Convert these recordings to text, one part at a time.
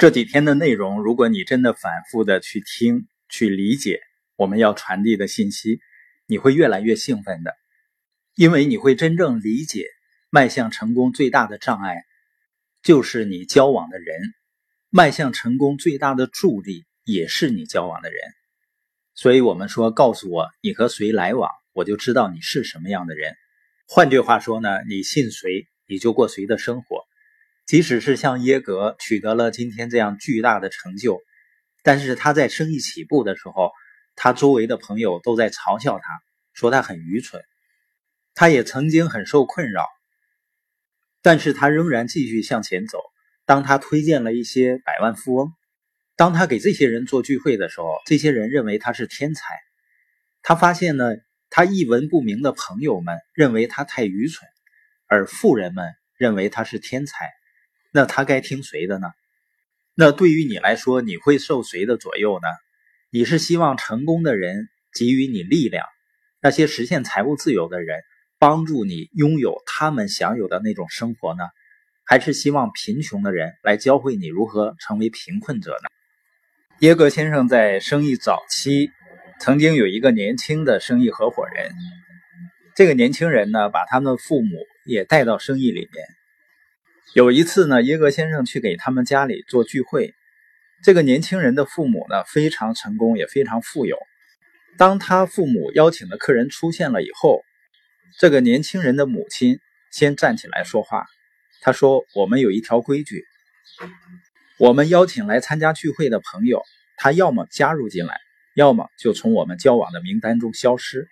这几天的内容，如果你真的反复的去听、去理解我们要传递的信息，你会越来越兴奋的，因为你会真正理解，迈向成功最大的障碍就是你交往的人，迈向成功最大的助力也是你交往的人。所以，我们说，告诉我你和谁来往，我就知道你是什么样的人。换句话说呢，你信谁，你就过谁的生活。即使是像耶格取得了今天这样巨大的成就，但是他在生意起步的时候，他周围的朋友都在嘲笑他，说他很愚蠢。他也曾经很受困扰，但是他仍然继续向前走。当他推荐了一些百万富翁，当他给这些人做聚会的时候，这些人认为他是天才。他发现呢，他一文不名的朋友们认为他太愚蠢，而富人们认为他是天才。那他该听谁的呢？那对于你来说，你会受谁的左右呢？你是希望成功的人给予你力量，那些实现财务自由的人帮助你拥有他们享有的那种生活呢？还是希望贫穷的人来教会你如何成为贫困者呢？耶格先生在生意早期曾经有一个年轻的生意合伙人，这个年轻人呢，把他们的父母也带到生意里面。有一次呢，耶格先生去给他们家里做聚会。这个年轻人的父母呢，非常成功，也非常富有。当他父母邀请的客人出现了以后，这个年轻人的母亲先站起来说话。他说：“我们有一条规矩，我们邀请来参加聚会的朋友，他要么加入进来，要么就从我们交往的名单中消失。”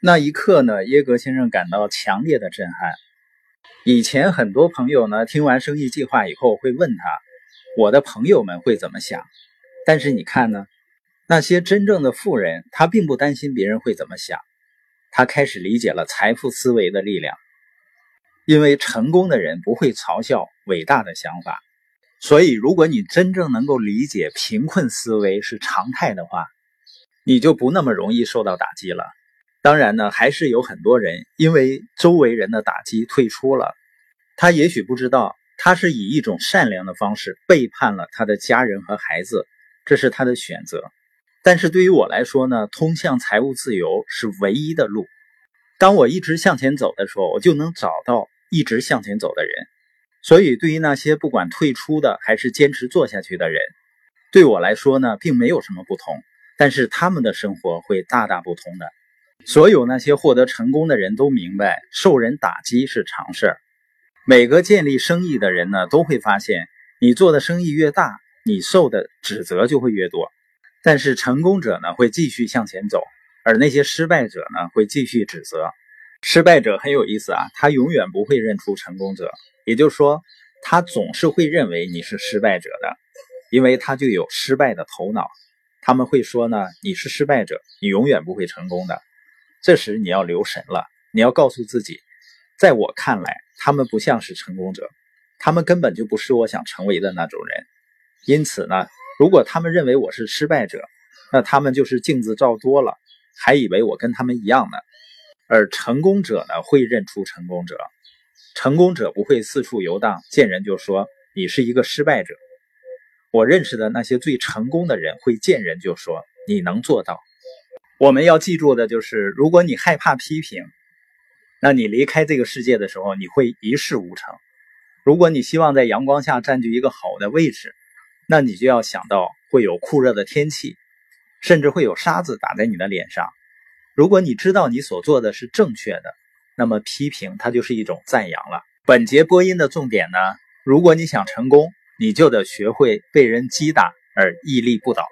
那一刻呢，耶格先生感到强烈的震撼。以前很多朋友呢，听完生意计划以后会问他：“我的朋友们会怎么想？”但是你看呢，那些真正的富人，他并不担心别人会怎么想，他开始理解了财富思维的力量。因为成功的人不会嘲笑伟大的想法，所以如果你真正能够理解贫困思维是常态的话，你就不那么容易受到打击了。当然呢，还是有很多人因为周围人的打击退出了。他也许不知道，他是以一种善良的方式背叛了他的家人和孩子，这是他的选择。但是对于我来说呢，通向财务自由是唯一的路。当我一直向前走的时候，我就能找到一直向前走的人。所以，对于那些不管退出的还是坚持做下去的人，对我来说呢，并没有什么不同。但是他们的生活会大大不同的。所有那些获得成功的人都明白，受人打击是常事儿。每个建立生意的人呢，都会发现，你做的生意越大，你受的指责就会越多。但是成功者呢，会继续向前走，而那些失败者呢，会继续指责。失败者很有意思啊，他永远不会认出成功者，也就是说，他总是会认为你是失败者的，因为他就有失败的头脑。他们会说呢，你是失败者，你永远不会成功的。这时你要留神了，你要告诉自己，在我看来，他们不像是成功者，他们根本就不是我想成为的那种人。因此呢，如果他们认为我是失败者，那他们就是镜子照多了，还以为我跟他们一样呢。而成功者呢，会认出成功者，成功者不会四处游荡，见人就说你是一个失败者。我认识的那些最成功的人，会见人就说你能做到。我们要记住的就是，如果你害怕批评，那你离开这个世界的时候，你会一事无成。如果你希望在阳光下占据一个好的位置，那你就要想到会有酷热的天气，甚至会有沙子打在你的脸上。如果你知道你所做的是正确的，那么批评它就是一种赞扬了。本节播音的重点呢，如果你想成功，你就得学会被人击打而屹立不倒。